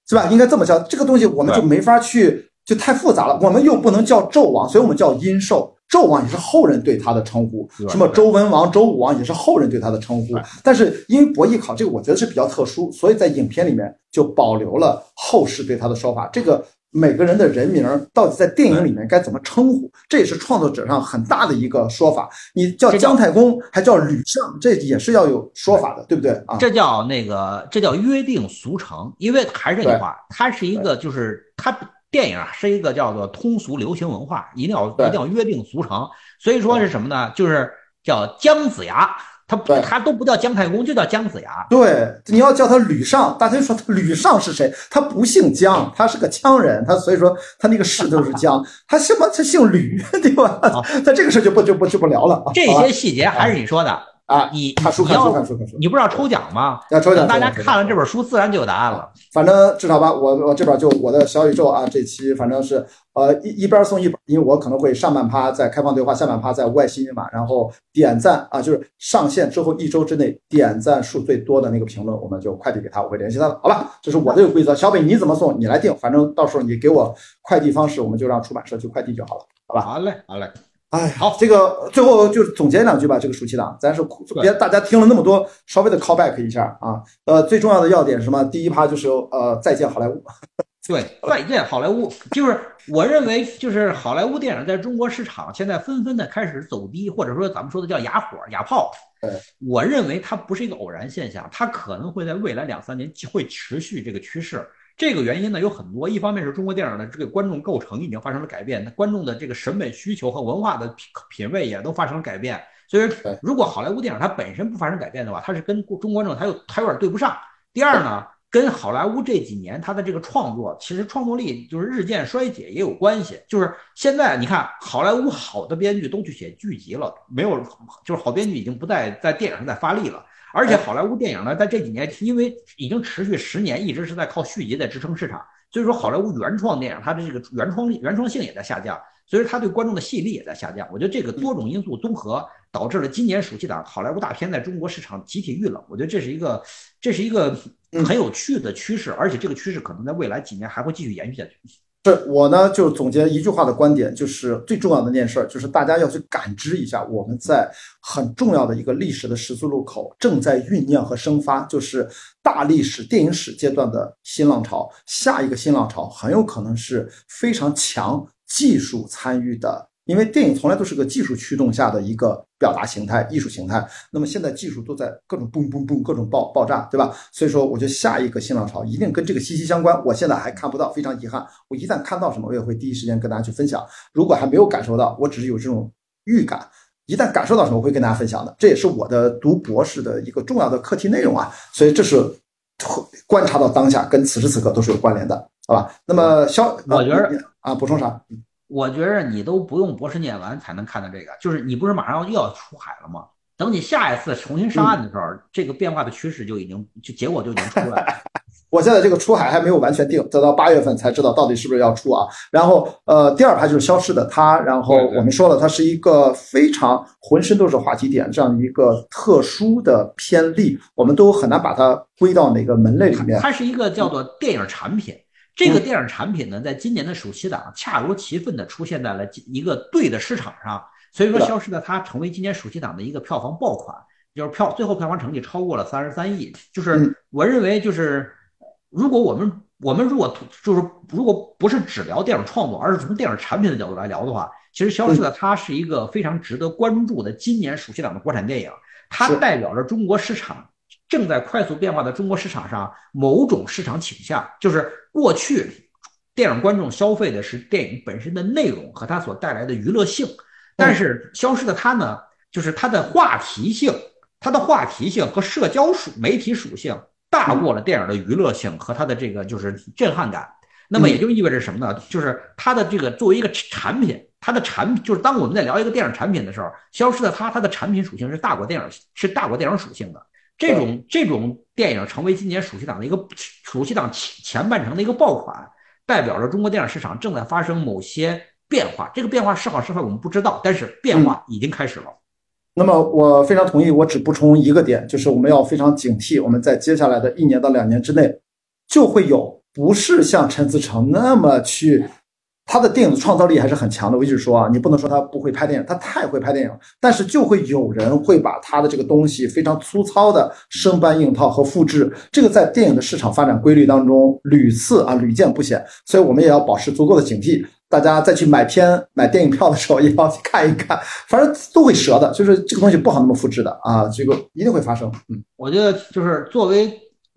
是吧？应该这么叫这个东西，我们就没法去，就太复杂了。我们又不能叫纣王，所以我们叫殷寿。纣王也是后人对他的称呼，什么周文王、周武王也是后人对他的称呼。但是因为伯邑考这个，我觉得是比较特殊，所以在影片里面就保留了后世对他的说法。这个每个人的人名到底在电影里面该怎么称呼，这也是创作者上很大的一个说法。你叫姜太公，还叫吕尚，这也是要有说法的，对不对啊？这叫那个，这叫约定俗成。因为还是这句话，他是一个，就是它电影啊，是一个叫做通俗流行文化，一定要一定要约定俗成。所以说是什么呢？就是叫姜子牙。他他都不叫姜太公，就叫姜子牙。对，你要叫他吕尚，大家说他吕尚是谁？他不姓姜，他是个羌人，他所以说他那个氏都是姜。他姓么？他姓吕，对吧？他这个事就不就不就不聊了。这些细节还是你说的啊？你看书看书看书看书，你不知道抽奖吗？要抽奖，大家看了这本书，自然就有答案了。反正至少吧，我我这边就我的小宇宙啊，这期反正是。呃，一一边送一本，因为我可能会上半趴在开放对话，下半趴在外星密码，然后点赞啊，就是上线之后一周之内点赞数最多的那个评论，我们就快递给他，我会联系他的，好吧？这是我这个规则。小北你怎么送，你来定，反正到时候你给我快递方式，我们就让出版社去快递就好了，好吧？好嘞，好嘞。哎，好，这个最后就总结两句吧。这个暑期档，咱是别大家听了那么多，稍微的 call back 一下啊。呃，最重要的要点是什么？第一趴就是呃，再见好莱坞。[laughs] 对，再见好莱坞，就是我认为，就是好莱坞电影在中国市场现在纷纷的开始走低，或者说咱们说的叫哑火、哑炮。我认为它不是一个偶然现象，它可能会在未来两三年会持续这个趋势。这个原因呢有很多，一方面是中国电影的这个观众构成已经发生了改变，观众的这个审美需求和文化的品品味也都发生了改变。所以，如果好莱坞电影它本身不发生改变的话，它是跟中国观众它有它有点对不上。第二呢？跟好莱坞这几年它的这个创作，其实创作力就是日渐衰减也有关系。就是现在你看，好莱坞好的编剧都去写剧集了，没有，就是好编剧已经不再在电影上再发力了。而且好莱坞电影呢，在这几年因为已经持续十年，一直是在靠续集在支撑市场，所以说好莱坞原创电影它的这个原创力、原创性也在下降，所以说它对观众的吸引力也在下降。我觉得这个多种因素综合导致了今年暑期档好莱坞大片在中国市场集体遇冷。我觉得这是一个，这是一个。很有趣的趋势，而且这个趋势可能在未来几年还会继续延续下去。是我呢，就总结一句话的观点，就是最重要的那件事儿，就是大家要去感知一下，我们在很重要的一个历史的十字路口正在酝酿和生发，就是大历史电影史阶段的新浪潮。下一个新浪潮很有可能是非常强技术参与的。因为电影从来都是个技术驱动下的一个表达形态、艺术形态。那么现在技术都在各种嘣嘣嘣、各种爆爆炸，对吧？所以说，我觉得下一个新浪潮一定跟这个息息相关。我现在还看不到，非常遗憾。我一旦看到什么，我也会第一时间跟大家去分享。如果还没有感受到，我只是有这种预感。一旦感受到什么，我会跟大家分享的。这也是我的读博士的一个重要的课题内容啊。所以这是观察到当下，跟此时此刻都是有关联的，好吧？那么肖，我觉得啊，补充啥？我觉着你都不用博士念完才能看到这个，就是你不是马上又要出海了吗？等你下一次重新上岸的时候，这个变化的趋势就已经就结果就已经出来了。[laughs] 我现在这个出海还没有完全定，等到八月份才知道到底是不是要出啊。然后呃，第二排就是消失的他，然后我们说了，它是一个非常浑身都是话题点这样一个特殊的偏例，我们都很难把它归到哪个门类里面。它是一个叫做电影产品。这个电影产品呢，在今年的暑期档恰如其分的出现在了一个对的市场上，所以说消失的它成为今年暑期档的一个票房爆款，就是票最后票房成绩超过了三十三亿。就是我认为，就是如果我们我们如果就是如果不是只聊电影创作，而是从电影产品的角度来聊的话，其实消失的它是一个非常值得关注的今年暑期档的国产电影，它代表着中国市场。正在快速变化的中国市场上，某种市场倾向就是过去电影观众消费的是电影本身的内容和它所带来的娱乐性，但是消失的它呢，就是它的话题性，它的话题性和社交属媒体属性大过了电影的娱乐性和它的这个就是震撼感。那么也就意味着什么呢？就是它的这个作为一个产品，它的产品就是当我们在聊一个电影产品的时候，消失的它它的产品属性是大过电影是大过电影属性的。这种这种电影成为今年暑期档的一个暑期档前前半程的一个爆款，代表着中国电影市场正在发生某些变化。这个变化是好是坏我们不知道，但是变化已经开始了。那么我非常同意，我只补充一个点，就是我们要非常警惕，我们在接下来的一年到两年之内，就会有不是像陈思诚那么去他的电影的创造力还是很强的。我一直说啊，你不能说他不会拍电影，他太会拍电影，但是就会有人会把他的这个东西非常粗糙的生搬硬套和复制，这个在电影的市场发展规律当中屡次啊屡见不鲜，所以我们也要保持足够的警惕。大家再去买片买电影票的时候，也要去看一看，反正都会折的，就是这个东西不好那么复制的啊，这个一定会发生。嗯，我觉得就是作为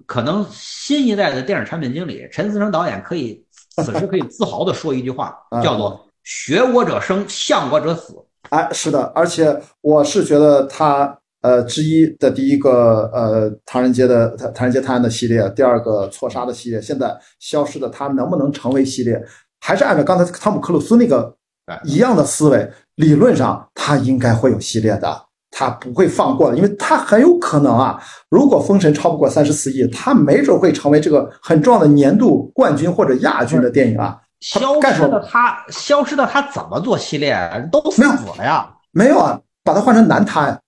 可能新一代的电影产品经理，陈思诚导演可以。此时可以自豪地说一句话，叫做“学我者生，向我者死”。哎，是的，而且我是觉得他呃之一的第一个呃唐人街的唐人街探案的系列，第二个错杀的系列，现在消失的他能不能成为系列，还是按照刚才汤姆克鲁斯那个一样的思维，理论上他应该会有系列的。他不会放过的，因为他很有可能啊，如果《封神》超不过三十四亿，他没准会成为这个很重要的年度冠军或者亚军的电影啊。消失的他，消失的他怎么做系列？都死了呀？没有啊，把它换成男他呀。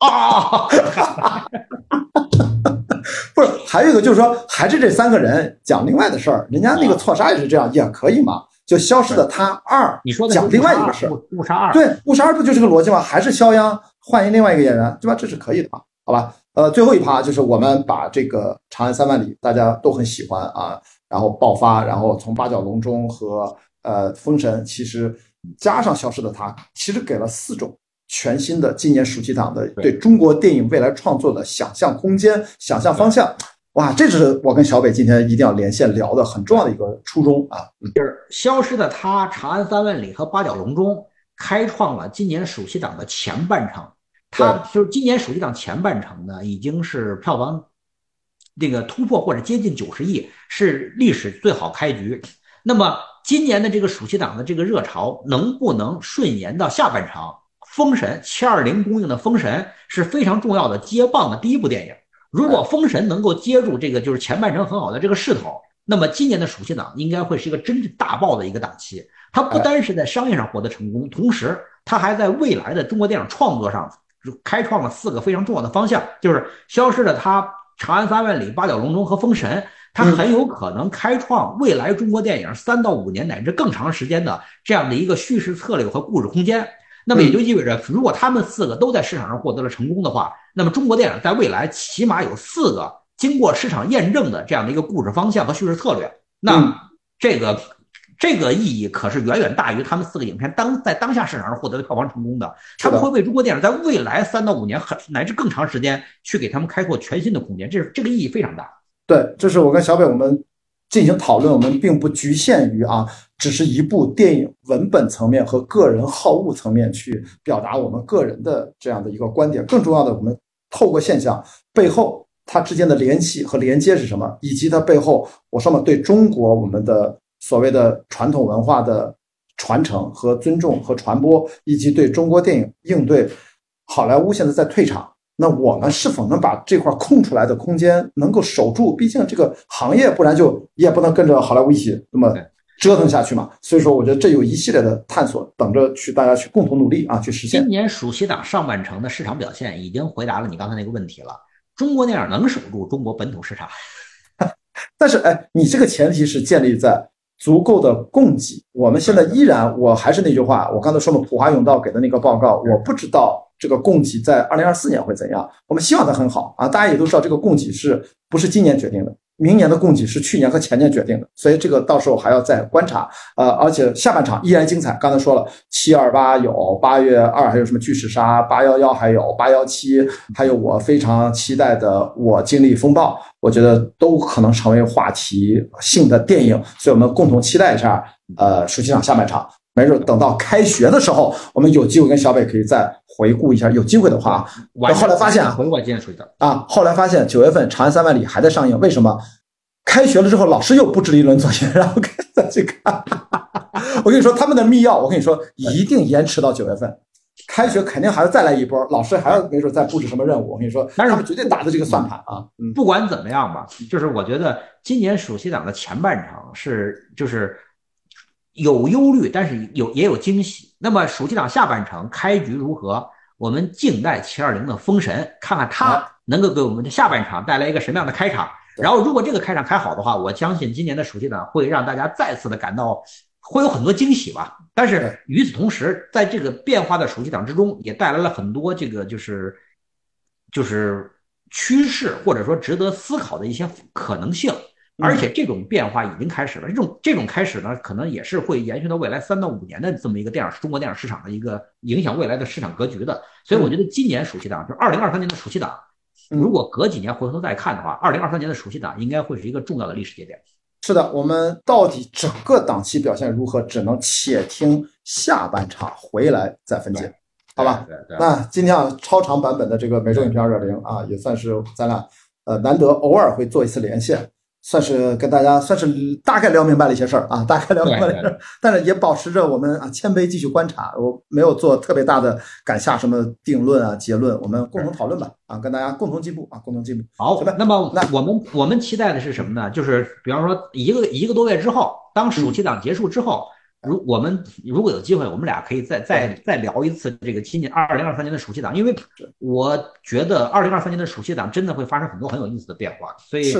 啊，[laughs] 不是，还有一个就是说，还是这三个人讲另外的事儿，人家那个错杀也是这样，也可以嘛。就消失的他二，你说的讲另外一个事儿，误杀二，对，误杀二不就是个逻辑吗？还是肖央换一另外一个演员，对吧？这是可以的嘛？好吧，呃，最后一趴就是我们把这个《长安三万里》大家都很喜欢啊，然后爆发，然后从八角笼中和呃封神，其实加上消失的他，其实给了四种全新的今年暑期档的对中国电影未来创作的想象空间、想象方向。哇，这是我跟小北今天一定要连线聊的很重要的一个初衷啊！就是消失的他，《长安三万里》和《八角笼中》开创了今年暑期档的前半程。它就是今年暑期档前半程呢，已经是票房这个突破或者接近九十亿，是历史最好开局。那么今年的这个暑期档的这个热潮能不能顺延到下半场？《封神》七二零公映的《封神》是非常重要的接棒的第一部电影。如果封神能够接住这个就是前半程很好的这个势头，那么今年的暑期档应该会是一个真正大爆的一个档期。它不单是在商业上获得成功，同时它还在未来的中国电影创作上开创了四个非常重要的方向，就是消失的他、长安三万里、八角笼中和封神，它很有可能开创未来中国电影三到五年乃至更长时间的这样的一个叙事策略和故事空间。那么也就意味着，如果他们四个都在市场上获得了成功的话，那么中国电影在未来起码有四个经过市场验证的这样的一个故事方向和叙事策略。那这个这个意义可是远远大于他们四个影片当在当下市场上获得的票房成功的。他们会为中国电影在未来三到五年很乃至更长时间去给他们开拓全新的空间，这是这个意义非常大。对，这是我跟小北我们。进行讨论，我们并不局限于啊，只是一部电影文本层面和个人好恶层面去表达我们个人的这样的一个观点。更重要的，我们透过现象背后它之间的联系和连接是什么，以及它背后我说嘛，对中国我们的所谓的传统文化的传承和尊重和传播，以及对中国电影应对好莱坞现在在退场。那我们是否能把这块空出来的空间能够守住？毕竟这个行业，不然就也不能跟着好莱坞一起那么折腾下去嘛。所以说，我觉得这有一系列的探索等着去大家去共同努力啊，去实现。今年暑期档上半程的市场表现已经回答了你刚才那个问题了。中国电影能守住中国本土市场？[laughs] 但是，哎，你这个前提是建立在足够的供给。我们现在依然，我还是那句话，我刚才说了，普华永道给的那个报告，我不知道。这个供给在二零二四年会怎样？我们希望它很好啊！大家也都知道，这个供给是不是今年决定的？明年的供给是去年和前年决定的，所以这个到时候还要再观察。呃，而且下半场依然精彩。刚才说了，七二八有八月二，还有什么巨齿鲨？八幺幺还有八幺七，还有我非常期待的我经历风暴，我觉得都可能成为话题性的电影，所以我们共同期待一下。呃，暑期档下半场。没准等到开学的时候，我们有机会跟小北可以再回顾一下。有机会的话，后来发现回过今天说的啊，后来发现九月份《长安三万里》还在上映，为什么？开学了之后，老师又布置了一轮作业，然后再去看。[laughs] 我跟你说，他们的密钥，我跟你说，一定延迟到九月份。开学肯定还要再来一波，老师还要没准再布置什么任务。我跟你说，但是绝对打的这个算盘啊。不管怎么样吧，就是我觉得今年暑期档的前半场是就是。有忧虑，但是有也有惊喜。那么暑期档下半程开局如何？我们静待七二零的封神，看看它能够给我们的下半场带来一个什么样的开场。然后，如果这个开场开好的话，我相信今年的暑期档会让大家再次的感到会有很多惊喜吧。但是与此同时，在这个变化的暑期档之中，也带来了很多这个就是就是趋势或者说值得思考的一些可能性。而且这种变化已经开始了，这种这种开始呢，可能也是会延续到未来三到五年的这么一个电影中国电影市场的一个影响未来的市场格局的。所以我觉得今年暑期档，就二零二三年的暑期档，如果隔几年回头再看的话，二零二三年的暑期档应该会是一个重要的历史节点。是的，我们到底整个档期表现如何，只能且听下半场回来再分解，好吧？那今天啊，超长版本的这个每周影片二点零啊，也算是咱俩呃难得偶尔会做一次连线。算是跟大家算是大概聊明白了一些事儿啊，大概聊明白了一些事儿，但是也保持着我们啊谦卑继续观察，我没有做特别大的敢下什么定论啊结论，我们共同讨论吧啊，跟大家共同进步啊，共同进步。好，那么那我们我们期待的是什么呢？就是比方说一个一个多月之后，当暑期档结束之后，如我们如果有机会，我们俩可以再再再聊一次这个今年二零二三年的暑期档，因为我觉得二零二三年的暑期档真的会发生很多很有意思的变化，所以。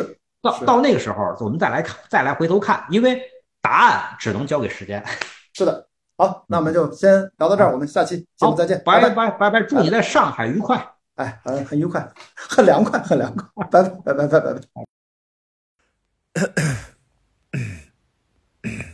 是。到到那个时候，我们再来看，再来回头看，因为答案只能交给时间。[laughs] 是的，好，那我们就先聊到这儿，我们下期节目再见，拜拜拜拜拜，祝你在上海愉快，哎，很很愉快，很凉快，很凉快，拜拜拜拜拜拜拜。[laughs]